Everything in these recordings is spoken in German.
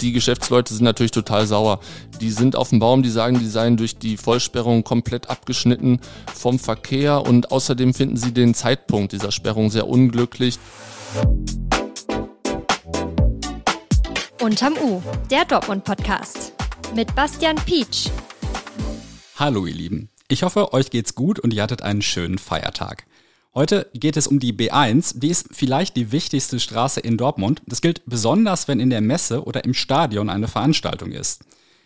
Die Geschäftsleute sind natürlich total sauer. Die sind auf dem Baum, die sagen, die seien durch die Vollsperrung komplett abgeschnitten vom Verkehr und außerdem finden sie den Zeitpunkt dieser Sperrung sehr unglücklich. Unterm U, der Dortmund-Podcast mit Bastian Pietsch. Hallo ihr Lieben, ich hoffe, euch geht's gut und ihr hattet einen schönen Feiertag. Heute geht es um die B1. Die ist vielleicht die wichtigste Straße in Dortmund. Das gilt besonders, wenn in der Messe oder im Stadion eine Veranstaltung ist.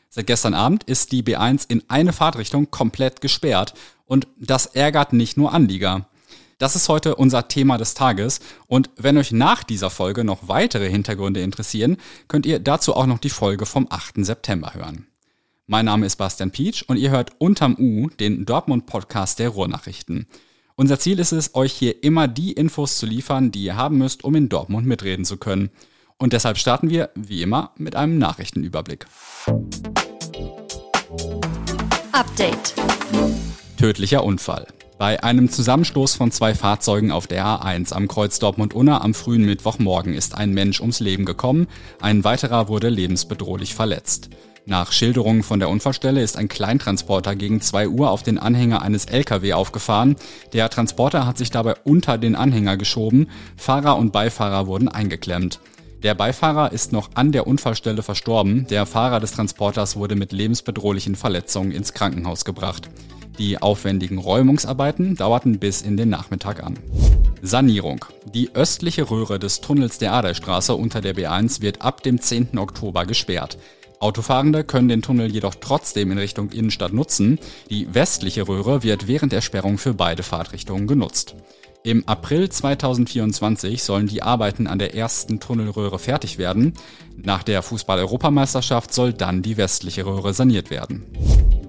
Seit gestern Abend ist die B1 in eine Fahrtrichtung komplett gesperrt und das ärgert nicht nur Anlieger. Das ist heute unser Thema des Tages und wenn euch nach dieser Folge noch weitere Hintergründe interessieren, könnt ihr dazu auch noch die Folge vom 8. September hören. Mein Name ist Bastian Pietsch und ihr hört unterm U den Dortmund Podcast der Ruhrnachrichten. Unser Ziel ist es, euch hier immer die Infos zu liefern, die ihr haben müsst, um in Dortmund mitreden zu können. Und deshalb starten wir, wie immer, mit einem Nachrichtenüberblick. Update. Tödlicher Unfall. Bei einem Zusammenstoß von zwei Fahrzeugen auf der A1 am Kreuz Dortmund-Unna am frühen Mittwochmorgen ist ein Mensch ums Leben gekommen, ein weiterer wurde lebensbedrohlich verletzt. Nach Schilderungen von der Unfallstelle ist ein Kleintransporter gegen 2 Uhr auf den Anhänger eines LKW aufgefahren. Der Transporter hat sich dabei unter den Anhänger geschoben. Fahrer und Beifahrer wurden eingeklemmt. Der Beifahrer ist noch an der Unfallstelle verstorben. Der Fahrer des Transporters wurde mit lebensbedrohlichen Verletzungen ins Krankenhaus gebracht. Die aufwendigen Räumungsarbeiten dauerten bis in den Nachmittag an. Sanierung. Die östliche Röhre des Tunnels der Aderstraße unter der B1 wird ab dem 10. Oktober gesperrt. Autofahrende können den Tunnel jedoch trotzdem in Richtung Innenstadt nutzen. Die westliche Röhre wird während der Sperrung für beide Fahrtrichtungen genutzt. Im April 2024 sollen die Arbeiten an der ersten Tunnelröhre fertig werden. Nach der Fußball-Europameisterschaft soll dann die westliche Röhre saniert werden.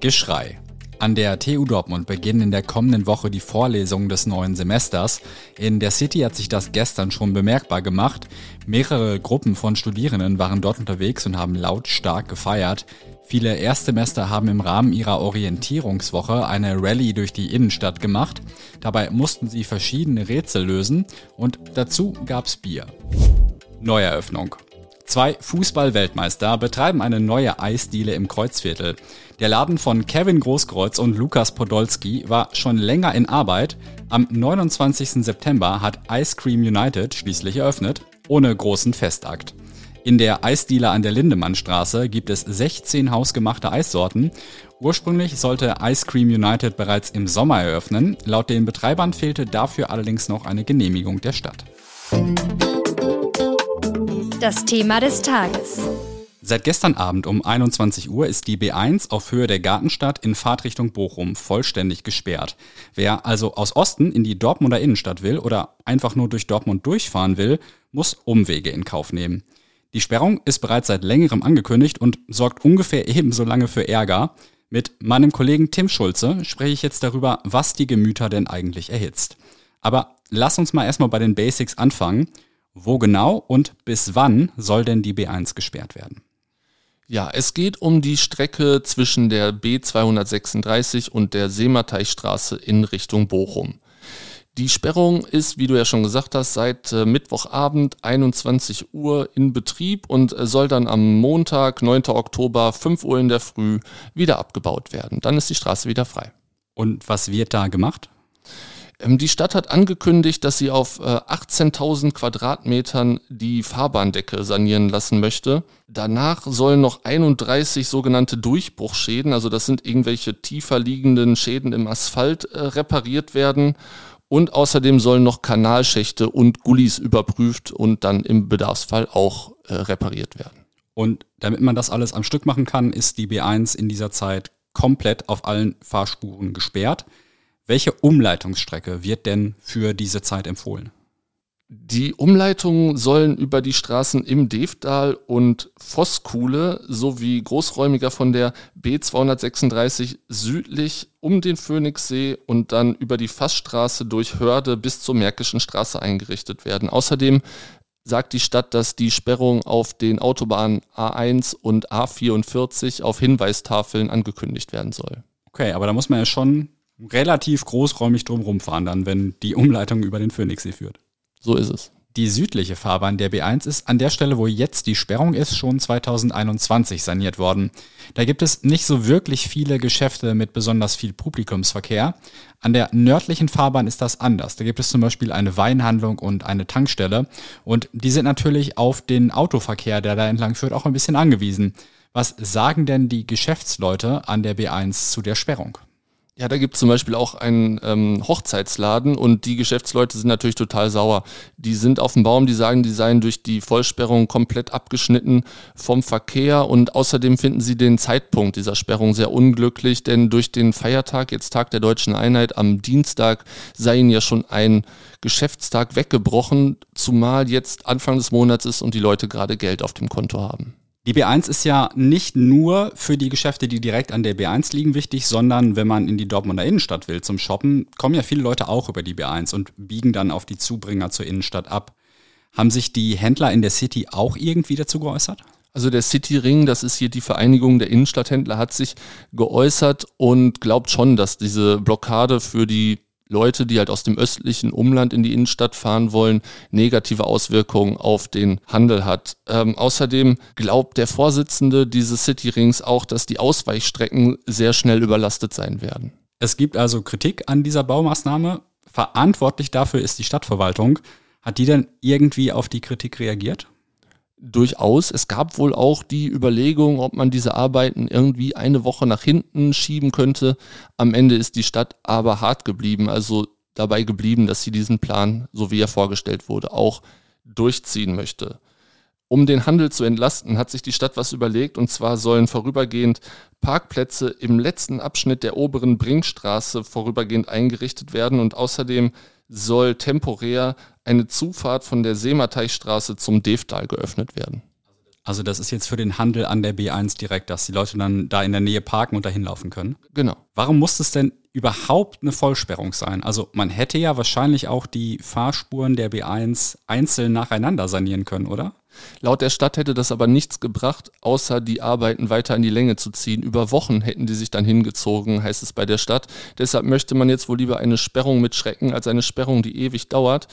Geschrei. An der TU Dortmund beginnen in der kommenden Woche die Vorlesungen des neuen Semesters. In der City hat sich das gestern schon bemerkbar gemacht. Mehrere Gruppen von Studierenden waren dort unterwegs und haben lautstark gefeiert. Viele Erstsemester haben im Rahmen ihrer Orientierungswoche eine Rallye durch die Innenstadt gemacht. Dabei mussten sie verschiedene Rätsel lösen und dazu gab's Bier. Neueröffnung. Zwei Fußball-Weltmeister betreiben eine neue Eisdiele im Kreuzviertel. Der Laden von Kevin Großkreuz und Lukas Podolski war schon länger in Arbeit. Am 29. September hat Ice Cream United schließlich eröffnet, ohne großen Festakt. In der Eisdiele an der Lindemannstraße gibt es 16 hausgemachte Eissorten. Ursprünglich sollte Ice Cream United bereits im Sommer eröffnen. Laut den Betreibern fehlte dafür allerdings noch eine Genehmigung der Stadt. Das Thema des Tages. Seit gestern Abend um 21 Uhr ist die B1 auf Höhe der Gartenstadt in Fahrtrichtung Bochum vollständig gesperrt. Wer also aus Osten in die Dortmunder Innenstadt will oder einfach nur durch Dortmund durchfahren will, muss Umwege in Kauf nehmen. Die Sperrung ist bereits seit längerem angekündigt und sorgt ungefähr ebenso lange für Ärger. Mit meinem Kollegen Tim Schulze spreche ich jetzt darüber, was die Gemüter denn eigentlich erhitzt. Aber lass uns mal erstmal bei den Basics anfangen. Wo genau und bis wann soll denn die B1 gesperrt werden? Ja, es geht um die Strecke zwischen der B236 und der Seemateichstraße in Richtung Bochum. Die Sperrung ist, wie du ja schon gesagt hast, seit äh, Mittwochabend 21 Uhr in Betrieb und äh, soll dann am Montag, 9. Oktober, 5 Uhr in der Früh wieder abgebaut werden. Dann ist die Straße wieder frei. Und was wird da gemacht? Ähm, die Stadt hat angekündigt, dass sie auf 18.000 äh, Quadratmetern die Fahrbahndecke sanieren lassen möchte. Danach sollen noch 31 sogenannte Durchbruchschäden, also das sind irgendwelche tiefer liegenden Schäden im Asphalt, äh, repariert werden. Und außerdem sollen noch Kanalschächte und Gullis überprüft und dann im Bedarfsfall auch äh, repariert werden. Und damit man das alles am Stück machen kann, ist die B1 in dieser Zeit komplett auf allen Fahrspuren gesperrt. Welche Umleitungsstrecke wird denn für diese Zeit empfohlen? Die Umleitungen sollen über die Straßen im Devdal und Vosskuhle sowie großräumiger von der B236 südlich um den Phoenixsee und dann über die Fassstraße durch Hörde bis zur Märkischen Straße eingerichtet werden. Außerdem sagt die Stadt, dass die Sperrung auf den Autobahnen A1 und A44 auf Hinweistafeln angekündigt werden soll. Okay, aber da muss man ja schon relativ großräumig drumherum fahren, dann, wenn die Umleitung über den Phoenixsee führt. So ist es. Die südliche Fahrbahn der B1 ist an der Stelle, wo jetzt die Sperrung ist, schon 2021 saniert worden. Da gibt es nicht so wirklich viele Geschäfte mit besonders viel Publikumsverkehr. An der nördlichen Fahrbahn ist das anders. Da gibt es zum Beispiel eine Weinhandlung und eine Tankstelle. Und die sind natürlich auf den Autoverkehr, der da entlang führt, auch ein bisschen angewiesen. Was sagen denn die Geschäftsleute an der B1 zu der Sperrung? Ja, da gibt es zum Beispiel auch einen ähm, Hochzeitsladen und die Geschäftsleute sind natürlich total sauer. Die sind auf dem Baum, die sagen, die seien durch die Vollsperrung komplett abgeschnitten vom Verkehr und außerdem finden sie den Zeitpunkt dieser Sperrung sehr unglücklich, denn durch den Feiertag, jetzt Tag der deutschen Einheit, am Dienstag sei ihnen ja schon ein Geschäftstag weggebrochen, zumal jetzt Anfang des Monats ist und die Leute gerade Geld auf dem Konto haben. Die B1 ist ja nicht nur für die Geschäfte, die direkt an der B1 liegen, wichtig, sondern wenn man in die Dortmunder Innenstadt will zum Shoppen, kommen ja viele Leute auch über die B1 und biegen dann auf die Zubringer zur Innenstadt ab. Haben sich die Händler in der City auch irgendwie dazu geäußert? Also der City Ring, das ist hier die Vereinigung der Innenstadthändler, hat sich geäußert und glaubt schon, dass diese Blockade für die Leute, die halt aus dem östlichen Umland in die Innenstadt fahren wollen, negative Auswirkungen auf den Handel hat. Ähm, außerdem glaubt der Vorsitzende dieses Cityrings auch, dass die Ausweichstrecken sehr schnell überlastet sein werden. Es gibt also Kritik an dieser Baumaßnahme. Verantwortlich dafür ist die Stadtverwaltung. Hat die denn irgendwie auf die Kritik reagiert? Durchaus. Es gab wohl auch die Überlegung, ob man diese Arbeiten irgendwie eine Woche nach hinten schieben könnte. Am Ende ist die Stadt aber hart geblieben, also dabei geblieben, dass sie diesen Plan, so wie er vorgestellt wurde, auch durchziehen möchte. Um den Handel zu entlasten, hat sich die Stadt was überlegt und zwar sollen vorübergehend Parkplätze im letzten Abschnitt der oberen Bringstraße vorübergehend eingerichtet werden und außerdem soll temporär eine Zufahrt von der Seemateichstraße zum Devtal geöffnet werden. Also das ist jetzt für den Handel an der B1 direkt, dass die Leute dann da in der Nähe parken und dahin laufen können. Genau. Warum muss es denn überhaupt eine Vollsperrung sein? Also man hätte ja wahrscheinlich auch die Fahrspuren der B1 einzeln nacheinander sanieren können, oder? Laut der Stadt hätte das aber nichts gebracht, außer die Arbeiten weiter in die Länge zu ziehen. Über Wochen hätten die sich dann hingezogen, heißt es bei der Stadt. Deshalb möchte man jetzt wohl lieber eine Sperrung mit Schrecken als eine Sperrung, die ewig dauert.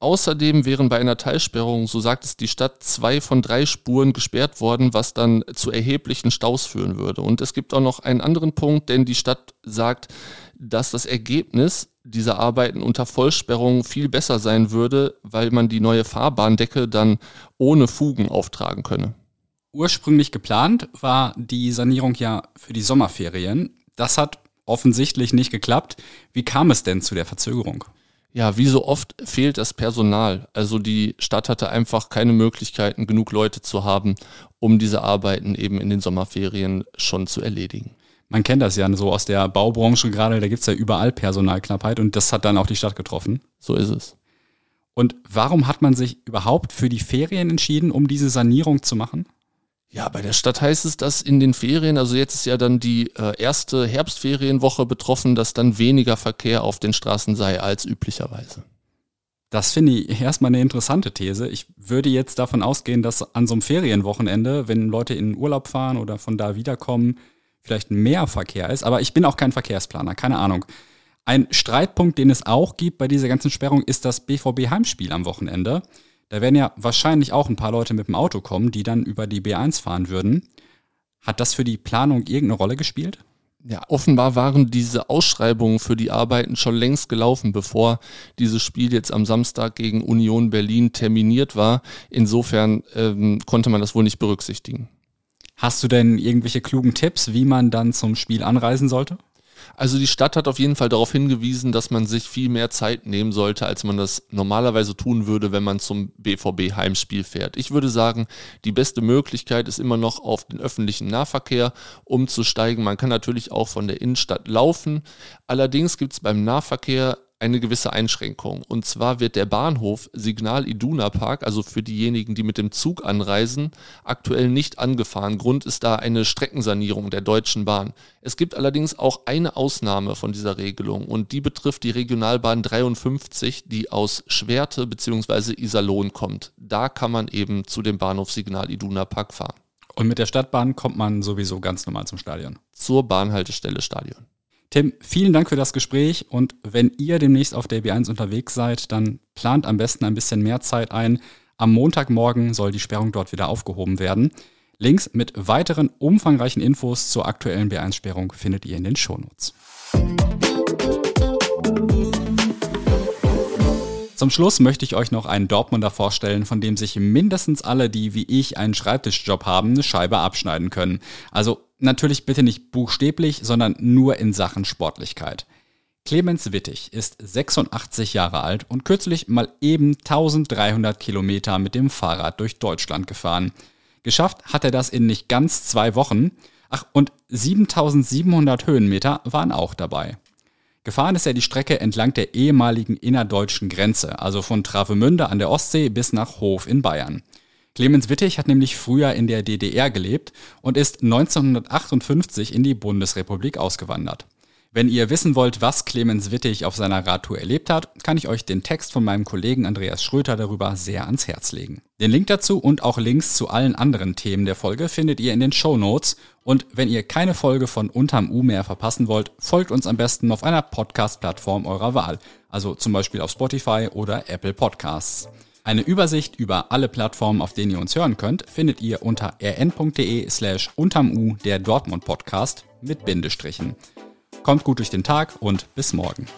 Außerdem wären bei einer Teilsperrung, so sagt es die Stadt, zwei von drei Spuren gesperrt worden, was dann zu erheblichen Staus führen würde. Und es gibt auch noch einen anderen Punkt, denn die Stadt sagt, dass das Ergebnis dieser Arbeiten unter Vollsperrung viel besser sein würde, weil man die neue Fahrbahndecke dann ohne Fugen auftragen könne. Ursprünglich geplant war die Sanierung ja für die Sommerferien. Das hat offensichtlich nicht geklappt. Wie kam es denn zu der Verzögerung? Ja, wie so oft fehlt das Personal. Also die Stadt hatte einfach keine Möglichkeiten, genug Leute zu haben, um diese Arbeiten eben in den Sommerferien schon zu erledigen man kennt das ja so aus der Baubranche gerade, da gibt es ja überall Personalknappheit und das hat dann auch die Stadt getroffen. So ist es. Und warum hat man sich überhaupt für die Ferien entschieden, um diese Sanierung zu machen? Ja, bei der Stadt heißt es, dass in den Ferien, also jetzt ist ja dann die äh, erste Herbstferienwoche betroffen, dass dann weniger Verkehr auf den Straßen sei als üblicherweise. Das finde ich erstmal eine interessante These. Ich würde jetzt davon ausgehen, dass an so einem Ferienwochenende, wenn Leute in den Urlaub fahren oder von da wiederkommen, vielleicht mehr Verkehr ist, aber ich bin auch kein Verkehrsplaner, keine Ahnung. Ein Streitpunkt, den es auch gibt bei dieser ganzen Sperrung, ist das BVB-Heimspiel am Wochenende. Da werden ja wahrscheinlich auch ein paar Leute mit dem Auto kommen, die dann über die B1 fahren würden. Hat das für die Planung irgendeine Rolle gespielt? Ja, offenbar waren diese Ausschreibungen für die Arbeiten schon längst gelaufen, bevor dieses Spiel jetzt am Samstag gegen Union Berlin terminiert war. Insofern ähm, konnte man das wohl nicht berücksichtigen. Hast du denn irgendwelche klugen Tipps, wie man dann zum Spiel anreisen sollte? Also die Stadt hat auf jeden Fall darauf hingewiesen, dass man sich viel mehr Zeit nehmen sollte, als man das normalerweise tun würde, wenn man zum BVB Heimspiel fährt. Ich würde sagen, die beste Möglichkeit ist immer noch auf den öffentlichen Nahverkehr umzusteigen. Man kann natürlich auch von der Innenstadt laufen. Allerdings gibt es beim Nahverkehr eine gewisse Einschränkung. Und zwar wird der Bahnhof Signal Iduna Park, also für diejenigen, die mit dem Zug anreisen, aktuell nicht angefahren. Grund ist da eine Streckensanierung der Deutschen Bahn. Es gibt allerdings auch eine Ausnahme von dieser Regelung und die betrifft die Regionalbahn 53, die aus Schwerte bzw. Iserlohn kommt. Da kann man eben zu dem Bahnhof Signal Iduna Park fahren. Und mit der Stadtbahn kommt man sowieso ganz normal zum Stadion. Zur Bahnhaltestelle Stadion. Tim, vielen Dank für das Gespräch und wenn ihr demnächst auf der B1 unterwegs seid, dann plant am besten ein bisschen mehr Zeit ein. Am Montagmorgen soll die Sperrung dort wieder aufgehoben werden. Links mit weiteren umfangreichen Infos zur aktuellen B1-Sperrung findet ihr in den Shownotes. Zum Schluss möchte ich euch noch einen Dortmunder vorstellen, von dem sich mindestens alle, die wie ich einen Schreibtischjob haben, eine Scheibe abschneiden können. Also natürlich bitte nicht buchstäblich, sondern nur in Sachen Sportlichkeit. Clemens Wittig ist 86 Jahre alt und kürzlich mal eben 1300 Kilometer mit dem Fahrrad durch Deutschland gefahren. Geschafft hat er das in nicht ganz zwei Wochen. Ach, und 7700 Höhenmeter waren auch dabei. Gefahren ist er die Strecke entlang der ehemaligen innerdeutschen Grenze, also von Travemünde an der Ostsee bis nach Hof in Bayern. Clemens Wittig hat nämlich früher in der DDR gelebt und ist 1958 in die Bundesrepublik ausgewandert. Wenn ihr wissen wollt, was Clemens Wittig auf seiner Radtour erlebt hat, kann ich euch den Text von meinem Kollegen Andreas Schröter darüber sehr ans Herz legen. Den Link dazu und auch Links zu allen anderen Themen der Folge findet ihr in den Show Notes. Und wenn ihr keine Folge von Unterm U mehr verpassen wollt, folgt uns am besten auf einer Podcast-Plattform eurer Wahl, also zum Beispiel auf Spotify oder Apple Podcasts. Eine Übersicht über alle Plattformen, auf denen ihr uns hören könnt, findet ihr unter rn.de slash untermu der Dortmund Podcast mit Bindestrichen. Kommt gut durch den Tag und bis morgen.